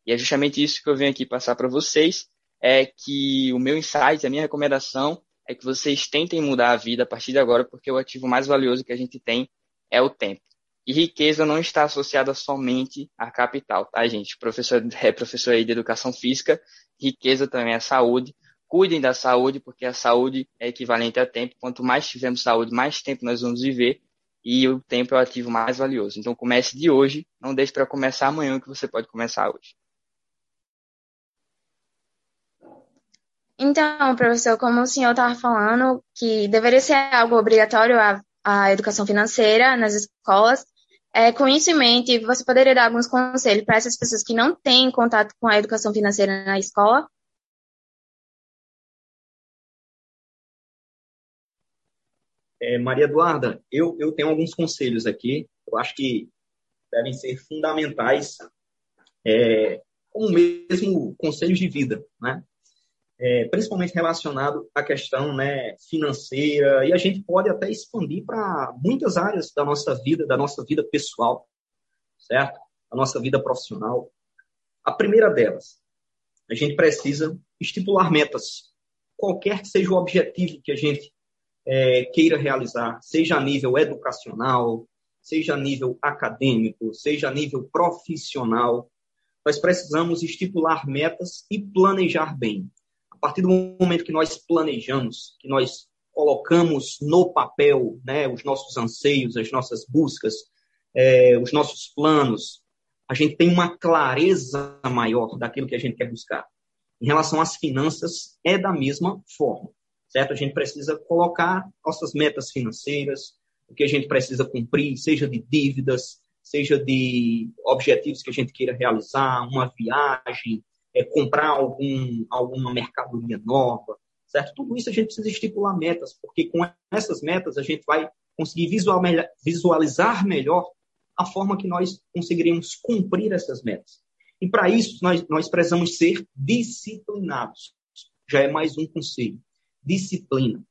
E é justamente isso que eu venho aqui passar para vocês, é que o meu insight, a minha recomendação é que vocês tentem mudar a vida a partir de agora, porque o ativo mais valioso que a gente tem é o tempo. E riqueza não está associada somente à capital, tá, gente? Professor, é professor aí de educação física, riqueza também é saúde. Cuidem da saúde, porque a saúde é equivalente a tempo. Quanto mais tivermos saúde, mais tempo nós vamos viver e o tempo é o ativo mais valioso. Então comece de hoje, não deixe para começar amanhã que você pode começar hoje. Então, professor, como o senhor estava falando, que deveria ser algo obrigatório a, a educação financeira nas escolas, é, com isso em mente, você poderia dar alguns conselhos para essas pessoas que não têm contato com a educação financeira na escola? É, Maria Eduarda, eu, eu tenho alguns conselhos aqui, eu acho que devem ser fundamentais, é, como mesmo conselhos de vida, né? É, principalmente relacionado à questão né, financeira, e a gente pode até expandir para muitas áreas da nossa vida, da nossa vida pessoal, certo? Da nossa vida profissional. A primeira delas, a gente precisa estipular metas, qualquer que seja o objetivo que a gente é, queira realizar, seja a nível educacional, seja a nível acadêmico, seja a nível profissional, nós precisamos estipular metas e planejar bem. A partir do momento que nós planejamos, que nós colocamos no papel né, os nossos anseios, as nossas buscas, é, os nossos planos, a gente tem uma clareza maior daquilo que a gente quer buscar. Em relação às finanças, é da mesma forma certo? A gente precisa colocar nossas metas financeiras, o que a gente precisa cumprir, seja de dívidas, seja de objetivos que a gente queira realizar, uma viagem, é, comprar algum, alguma mercadoria nova, certo? Tudo isso a gente precisa estipular metas, porque com essas metas a gente vai conseguir visualizar melhor a forma que nós conseguiremos cumprir essas metas. E para isso nós, nós precisamos ser disciplinados. Já é mais um conselho disciplina.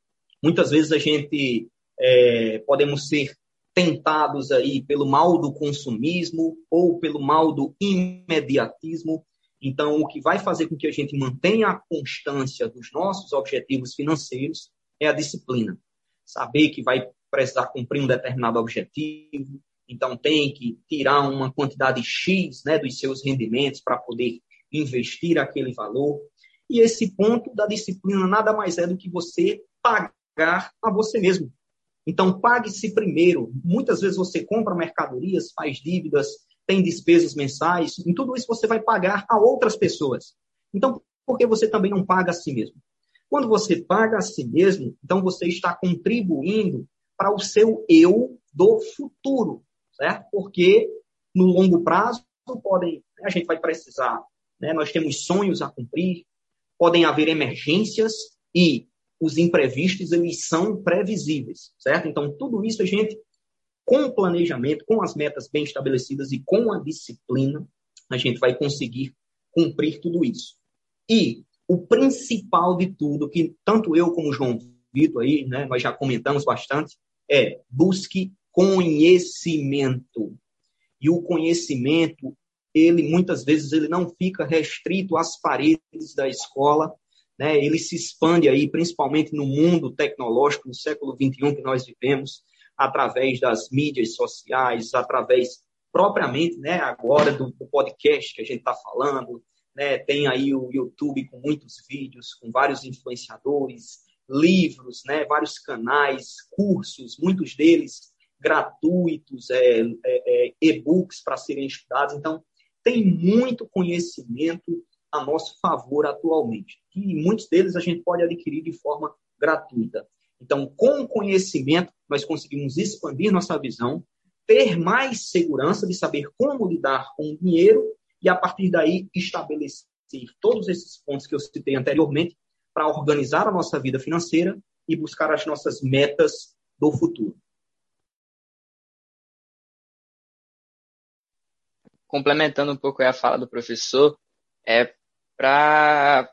Muitas vezes a gente é, podemos ser tentados aí pelo mal do consumismo ou pelo mal do imediatismo. Então, o que vai fazer com que a gente mantenha a constância dos nossos objetivos financeiros é a disciplina. Saber que vai precisar cumprir um determinado objetivo, então tem que tirar uma quantidade X né, dos seus rendimentos para poder investir aquele valor. E esse ponto da disciplina nada mais é do que você pagar a você mesmo. Então, pague-se primeiro. Muitas vezes você compra mercadorias, faz dívidas, tem despesas mensais. Em tudo isso você vai pagar a outras pessoas. Então, por que você também não paga a si mesmo? Quando você paga a si mesmo, então você está contribuindo para o seu eu do futuro, certo? Porque no longo prazo podem, a gente vai precisar, né? Nós temos sonhos a cumprir, podem haver emergências e os imprevistos eles são previsíveis, certo? Então, tudo isso a gente, com o planejamento, com as metas bem estabelecidas e com a disciplina, a gente vai conseguir cumprir tudo isso. E o principal de tudo, que tanto eu como o João Vitor aí, né, nós já comentamos bastante, é busque conhecimento. E o conhecimento, ele muitas vezes ele não fica restrito às paredes da escola, né? ele se expande aí, principalmente no mundo tecnológico, no século XXI que nós vivemos, através das mídias sociais, através propriamente, né, agora do, do podcast que a gente está falando, né, tem aí o YouTube com muitos vídeos, com vários influenciadores, livros, né, vários canais, cursos, muitos deles gratuitos, é, é, é e-books para serem estudados. Então, tem muito conhecimento a nosso favor atualmente. E muitos deles a gente pode adquirir de forma gratuita. Então, com o conhecimento, nós conseguimos expandir nossa visão, ter mais segurança de saber como lidar com o dinheiro e, a partir daí, estabelecer todos esses pontos que eu citei anteriormente para organizar a nossa vida financeira e buscar as nossas metas do futuro. complementando um pouco a fala do professor, é para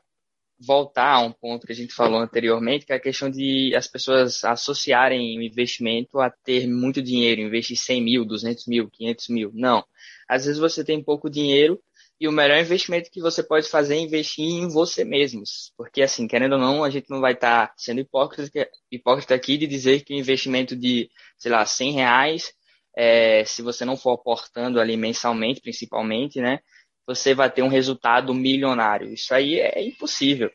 voltar a um ponto que a gente falou anteriormente, que é a questão de as pessoas associarem o investimento a ter muito dinheiro, investir 100 mil, 200 mil, 500 mil. Não. Às vezes você tem pouco dinheiro e o melhor investimento que você pode fazer é investir em você mesmos. Porque, assim, querendo ou não, a gente não vai estar tá sendo hipócrita, hipócrita aqui de dizer que o investimento de, sei lá, 100 reais é, se você não for aportando ali mensalmente, principalmente, né, você vai ter um resultado milionário. Isso aí é impossível.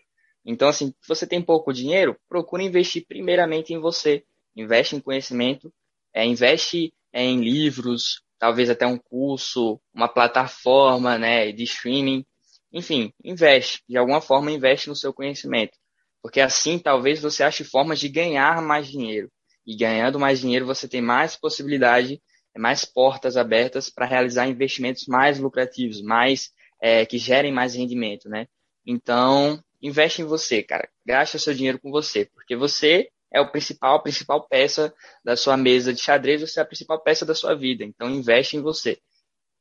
Então, assim, se você tem pouco dinheiro, procure investir primeiramente em você. Investe em conhecimento, é, investe é, em livros, talvez até um curso, uma plataforma né, de streaming. Enfim, investe. De alguma forma, investe no seu conhecimento. Porque assim, talvez você ache formas de ganhar mais dinheiro. E ganhando mais dinheiro, você tem mais possibilidade, mais portas abertas para realizar investimentos mais lucrativos, mais é, que gerem mais rendimento, né? Então, investe em você, cara. Gasta seu dinheiro com você, porque você é o principal, a principal peça da sua mesa de xadrez, você é a principal peça da sua vida. Então, investe em você.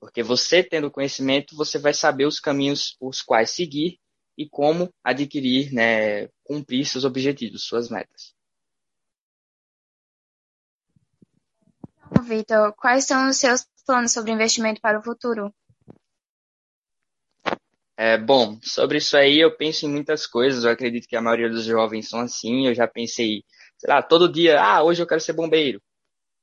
Porque você tendo conhecimento, você vai saber os caminhos os quais seguir e como adquirir, né, cumprir seus objetivos, suas metas. Vitor, quais são os seus planos sobre investimento para o futuro? É, bom, sobre isso aí eu penso em muitas coisas. Eu acredito que a maioria dos jovens são assim. Eu já pensei, sei lá, todo dia, ah, hoje eu quero ser bombeiro.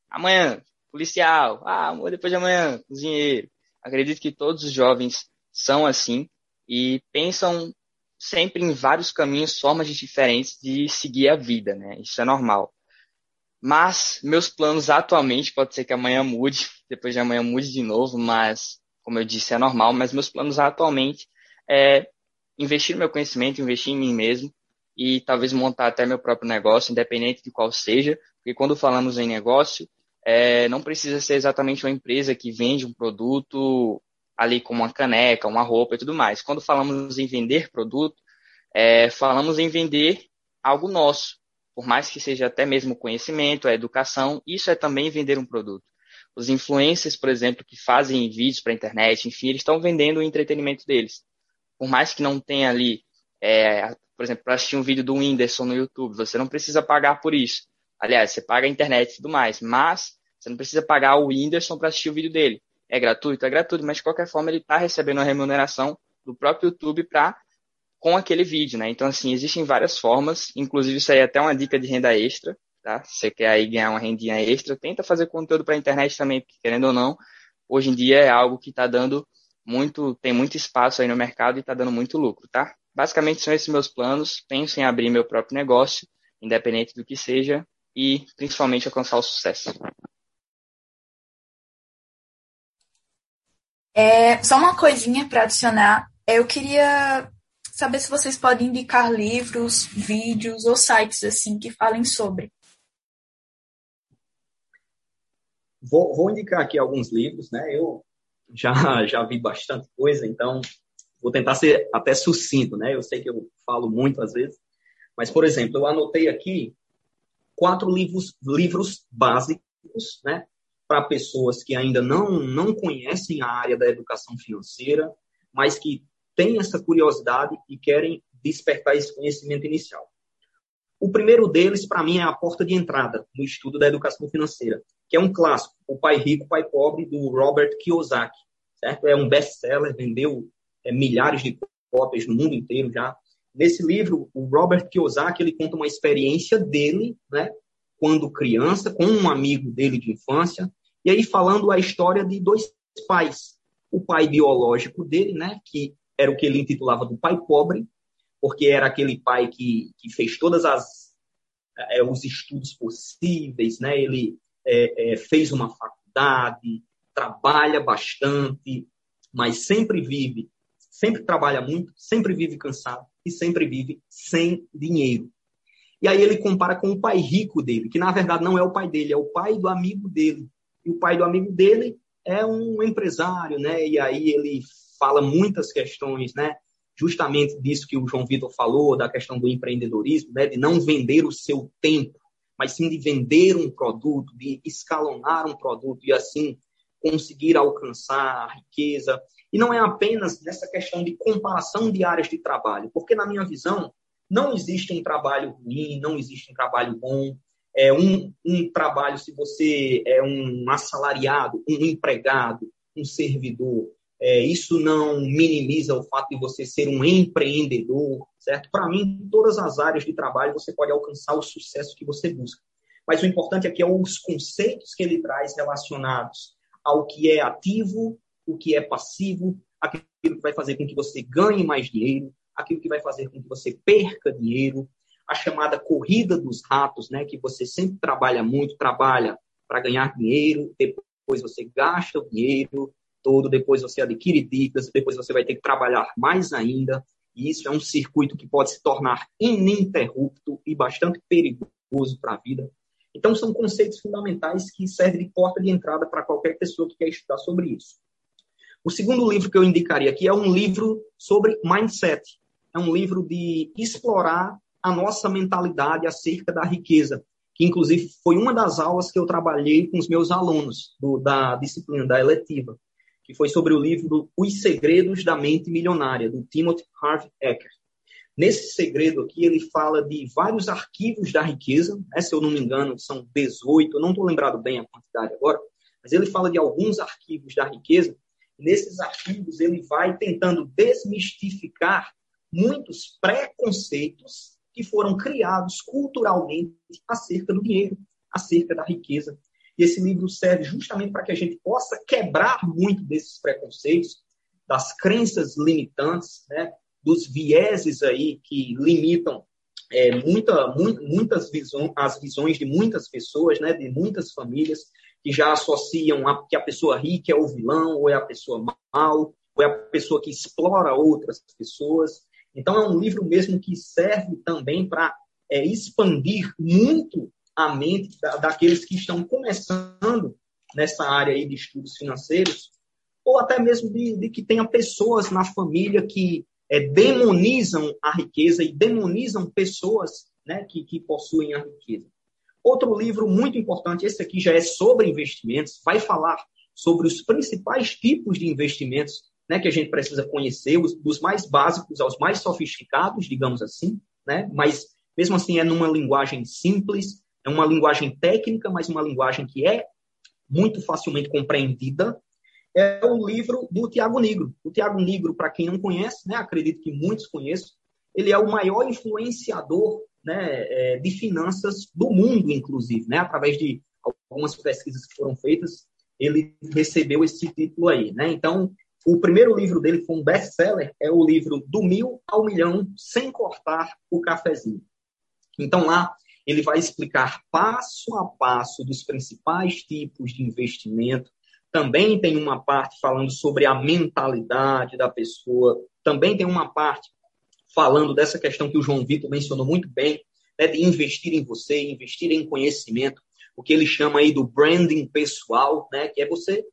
Amanhã, policial. Ah, depois de amanhã, cozinheiro. Acredito que todos os jovens são assim e pensam sempre em vários caminhos, formas diferentes de seguir a vida, né? Isso é normal. Mas meus planos atualmente, pode ser que amanhã mude, depois de amanhã mude de novo, mas como eu disse, é normal, mas meus planos atualmente é investir no meu conhecimento, investir em mim mesmo e talvez montar até meu próprio negócio, independente de qual seja, porque quando falamos em negócio, é, não precisa ser exatamente uma empresa que vende um produto ali como uma caneca, uma roupa e tudo mais. Quando falamos em vender produto, é, falamos em vender algo nosso, por mais que seja até mesmo conhecimento, a educação, isso é também vender um produto. Os influencers, por exemplo, que fazem vídeos para a internet, enfim, eles estão vendendo o entretenimento deles por mais que não tenha ali, é, por exemplo, para assistir um vídeo do Whindersson no YouTube, você não precisa pagar por isso. Aliás, você paga a internet e tudo mais, mas você não precisa pagar o Whindersson para assistir o vídeo dele. É gratuito? É gratuito, mas de qualquer forma ele está recebendo a remuneração do próprio YouTube para com aquele vídeo, né? Então, assim, existem várias formas, inclusive isso aí é até uma dica de renda extra, tá? Se você quer aí ganhar uma rendinha extra, tenta fazer conteúdo para a internet também, porque querendo ou não, hoje em dia é algo que está dando muito, tem muito espaço aí no mercado e está dando muito lucro, tá? Basicamente são esses meus planos. Penso em abrir meu próprio negócio, independente do que seja, e principalmente alcançar o sucesso. É, só uma coisinha para adicionar. Eu queria saber se vocês podem indicar livros, vídeos ou sites assim que falem sobre. Vou, vou indicar aqui alguns livros, né? Eu já, (laughs) já vi bastante coisa, então vou tentar ser até sucinto, né? Eu sei que eu falo muito às vezes, mas, por exemplo, eu anotei aqui quatro livros, livros básicos, né? Para pessoas que ainda não, não conhecem a área da educação financeira, mas que têm essa curiosidade e querem despertar esse conhecimento inicial. O primeiro deles, para mim, é a porta de entrada no estudo da educação financeira, que é um clássico, O Pai Rico, Pai Pobre, do Robert Kiyosaki. Certo? É um best-seller, vendeu é, milhares de cópias no mundo inteiro já. Nesse livro, o Robert Kiyosaki ele conta uma experiência dele, né, quando criança, com um amigo dele de infância, e aí falando a história de dois pais. O pai biológico dele, né, que era o que ele intitulava do pai pobre, porque era aquele pai que, que fez todas as é, os estudos possíveis, né? Ele é, é, fez uma faculdade, trabalha bastante, mas sempre vive, sempre trabalha muito, sempre vive cansado e sempre vive sem dinheiro. E aí ele compara com o pai rico dele, que na verdade não é o pai dele, é o pai do amigo dele. E o pai do amigo dele é um empresário, né? E aí ele fala muitas questões, né? Justamente disso que o João Vitor falou, da questão do empreendedorismo, né? De não vender o seu tempo, mas sim de vender um produto, de escalonar um produto e assim conseguir alcançar a riqueza. E não é apenas nessa questão de comparação de áreas de trabalho, porque na minha visão não existe um trabalho ruim, não existe um trabalho bom. É um, um trabalho, se você é um assalariado, um empregado, um servidor, é, isso não minimiza o fato de você ser um empreendedor, certo? Para mim, em todas as áreas de trabalho você pode alcançar o sucesso que você busca. Mas o importante aqui é os conceitos que ele traz relacionados ao que é ativo, o que é passivo, aquilo que vai fazer com que você ganhe mais dinheiro, aquilo que vai fazer com que você perca dinheiro, a chamada corrida dos ratos, né, que você sempre trabalha muito, trabalha para ganhar dinheiro, depois você gasta o dinheiro, todo, depois você adquire dívidas, depois você vai ter que trabalhar mais ainda. e isso é um circuito que pode se tornar ininterrupto e bastante perigoso para a vida. Então, são conceitos fundamentais que servem de porta de entrada para qualquer pessoa que quer estudar sobre isso. O segundo livro que eu indicaria aqui é um livro sobre mindset. É um livro de explorar a nossa mentalidade acerca da riqueza, que inclusive foi uma das aulas que eu trabalhei com os meus alunos do, da disciplina, da eletiva, que foi sobre o livro Os Segredos da Mente Milionária, do Timothy Harvey Eker. Nesse segredo aqui, ele fala de vários arquivos da riqueza, né, se eu não me engano, são 18, eu não estou lembrado bem a quantidade agora, mas ele fala de alguns arquivos da riqueza. Nesses arquivos, ele vai tentando desmistificar muitos preconceitos que foram criados culturalmente acerca do dinheiro, acerca da riqueza. E esse livro serve justamente para que a gente possa quebrar muito desses preconceitos, das crenças limitantes, né, dos vieses aí que limitam é, muita, muitas visões, as visões de muitas pessoas, né, de muitas famílias que já associam a, que a pessoa rica é o vilão, ou é a pessoa mal, ou é a pessoa que explora outras pessoas. Então, é um livro mesmo que serve também para é, expandir muito a mente da, daqueles que estão começando nessa área aí de estudos financeiros, ou até mesmo de, de que tenha pessoas na família que é, demonizam a riqueza e demonizam pessoas né, que, que possuem a riqueza. Outro livro muito importante, esse aqui já é sobre investimentos, vai falar sobre os principais tipos de investimentos né, que a gente precisa conhecer, os, dos mais básicos aos mais sofisticados, digamos assim, né, mas mesmo assim é numa linguagem simples, é uma linguagem técnica, mas uma linguagem que é muito facilmente compreendida. É o livro do Tiago Negro. O Tiago Negro, para quem não conhece, né, acredito que muitos conheçam, ele é o maior influenciador né, é, de finanças do mundo, inclusive, né, através de algumas pesquisas que foram feitas, ele recebeu esse título aí. Né? Então, o primeiro livro dele foi um best-seller, é o livro Do Mil ao Milhão, Sem Cortar o Cafezinho. Então, lá, ele vai explicar passo a passo dos principais tipos de investimento. Também tem uma parte falando sobre a mentalidade da pessoa. Também tem uma parte falando dessa questão que o João Vitor mencionou muito bem, né, de investir em você, investir em conhecimento, o que ele chama aí do branding pessoal, né, que é você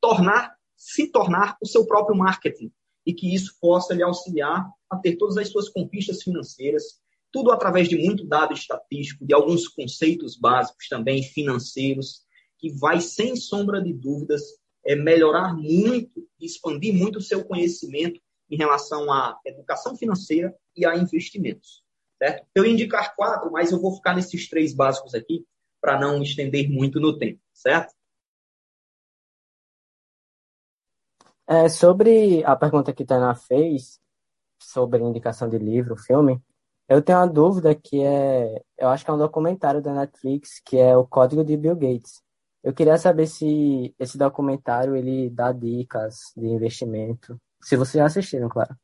tornar, se tornar o seu próprio marketing e que isso possa lhe auxiliar a ter todas as suas conquistas financeiras, tudo através de muito dado estatístico, de alguns conceitos básicos também financeiros, que vai, sem sombra de dúvidas, é, melhorar muito, expandir muito o seu conhecimento em relação à educação financeira e a investimentos. Certo? Eu ia indicar quatro, mas eu vou ficar nesses três básicos aqui para não estender muito no tempo, certo? É, sobre a pergunta que Tana fez, sobre indicação de livro, filme, eu tenho uma dúvida que é, eu acho que é um documentário da Netflix, que é o Código de Bill Gates. Eu queria saber se esse documentário ele dá dicas de investimento. Se vocês já assistiram, claro.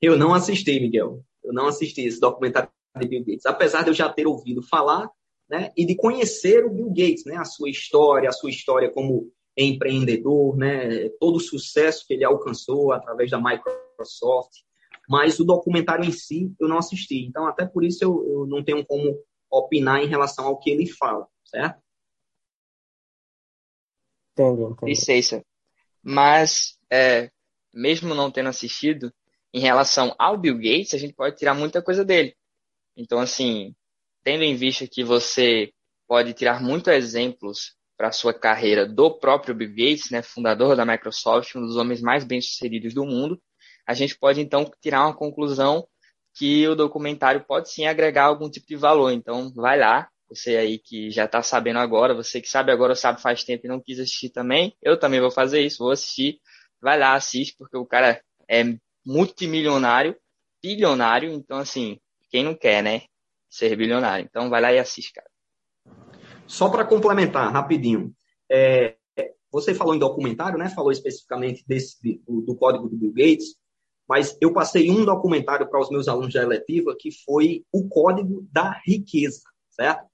Eu não assisti, Miguel. Eu não assisti esse documentário de Bill Gates, apesar de eu já ter ouvido falar, né, e de conhecer o Bill Gates, né, a sua história, a sua história como empreendedor, né, todo o sucesso que ele alcançou através da Microsoft, mas o documentário em si eu não assisti. Então, até por isso eu, eu não tenho como opinar em relação ao que ele fala, certo? Entendi, entendi. Licença. Mas, é, mesmo não tendo assistido, em relação ao Bill Gates, a gente pode tirar muita coisa dele. Então, assim, tendo em vista que você pode tirar muitos exemplos para a sua carreira do próprio Bill Gates, né, fundador da Microsoft, um dos homens mais bem-sucedidos do mundo, a gente pode então tirar uma conclusão que o documentário pode sim agregar algum tipo de valor. Então, vai lá, você aí que já está sabendo agora, você que sabe agora, sabe faz tempo e não quis assistir também, eu também vou fazer isso, vou assistir. Vai lá, assiste, porque o cara é multimilionário, bilionário, então assim, quem não quer, né, ser bilionário? Então vai lá e assiste, cara. Só para complementar, rapidinho. É, você falou em documentário, né? Falou especificamente desse, do, do, código do Bill Gates, mas eu passei um documentário para os meus alunos da eletiva que foi o Código da Riqueza, certo?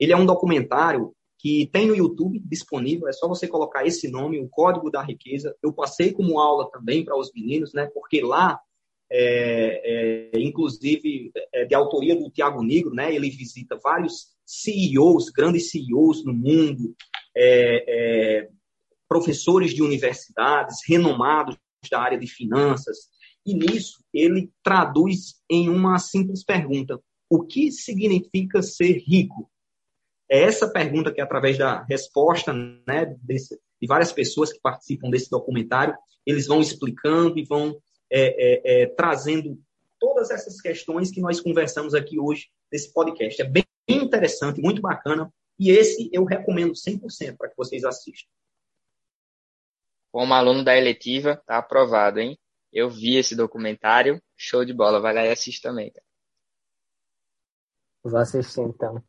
Ele é um documentário que tem no YouTube disponível, é só você colocar esse nome, o Código da Riqueza. Eu passei como aula também para os meninos, né? Porque lá, é, é, inclusive, é de autoria do Tiago Negro, né? Ele visita vários CEOs, grandes CEOs no mundo, é, é, professores de universidades renomados da área de finanças. E nisso ele traduz em uma simples pergunta: o que significa ser rico? É essa pergunta que, através da resposta né, desse, de várias pessoas que participam desse documentário, eles vão explicando e vão é, é, é, trazendo todas essas questões que nós conversamos aqui hoje nesse podcast. É bem interessante, muito bacana, e esse eu recomendo 100% para que vocês assistam. Como aluno da eletiva, tá aprovado, hein? Eu vi esse documentário, show de bola, vai lá e assiste também. Cara. Vou assistir então.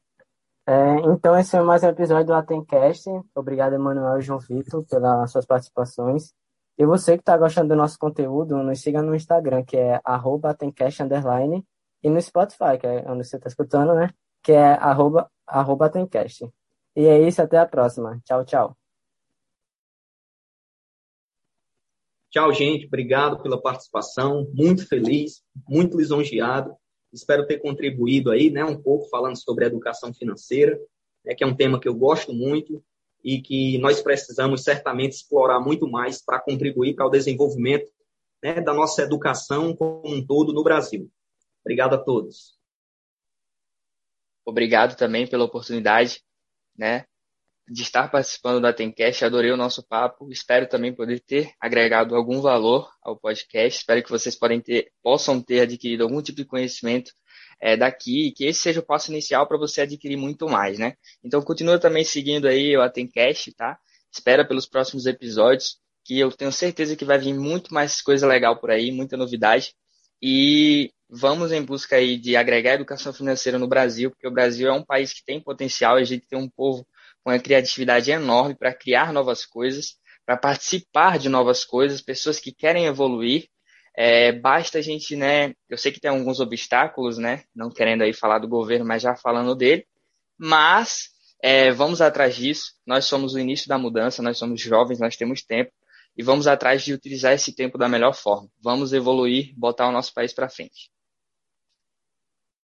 É, então, esse é mais um episódio do Atencast. Obrigado, Emanuel e João Vitor, pelas suas participações. E você que está gostando do nosso conteúdo, nos siga no Instagram, que é Atencast, underline, e no Spotify, que é onde você está escutando, né? Que é arroba, arroba Atencast. E é isso, até a próxima. Tchau, tchau. Tchau, gente. Obrigado pela participação. Muito feliz, muito lisonjeado Espero ter contribuído aí, né, um pouco falando sobre educação financeira, né, que é um tema que eu gosto muito e que nós precisamos certamente explorar muito mais para contribuir para o desenvolvimento né, da nossa educação como um todo no Brasil. Obrigado a todos. Obrigado também pela oportunidade, né, de estar participando do Atencast. Adorei o nosso papo. Espero também poder ter agregado algum valor ao podcast. Espero que vocês ter, possam ter adquirido algum tipo de conhecimento é, daqui e que esse seja o passo inicial para você adquirir muito mais, né? Então, continua também seguindo aí o Atencast, tá? Espera pelos próximos episódios, que eu tenho certeza que vai vir muito mais coisa legal por aí, muita novidade. E vamos em busca aí de agregar educação financeira no Brasil, porque o Brasil é um país que tem potencial, a gente tem um povo com uma criatividade enorme para criar novas coisas, para participar de novas coisas, pessoas que querem evoluir. É, basta a gente, né? Eu sei que tem alguns obstáculos, né? Não querendo aí falar do governo, mas já falando dele. Mas é, vamos atrás disso. Nós somos o início da mudança, nós somos jovens, nós temos tempo e vamos atrás de utilizar esse tempo da melhor forma. Vamos evoluir, botar o nosso país para frente.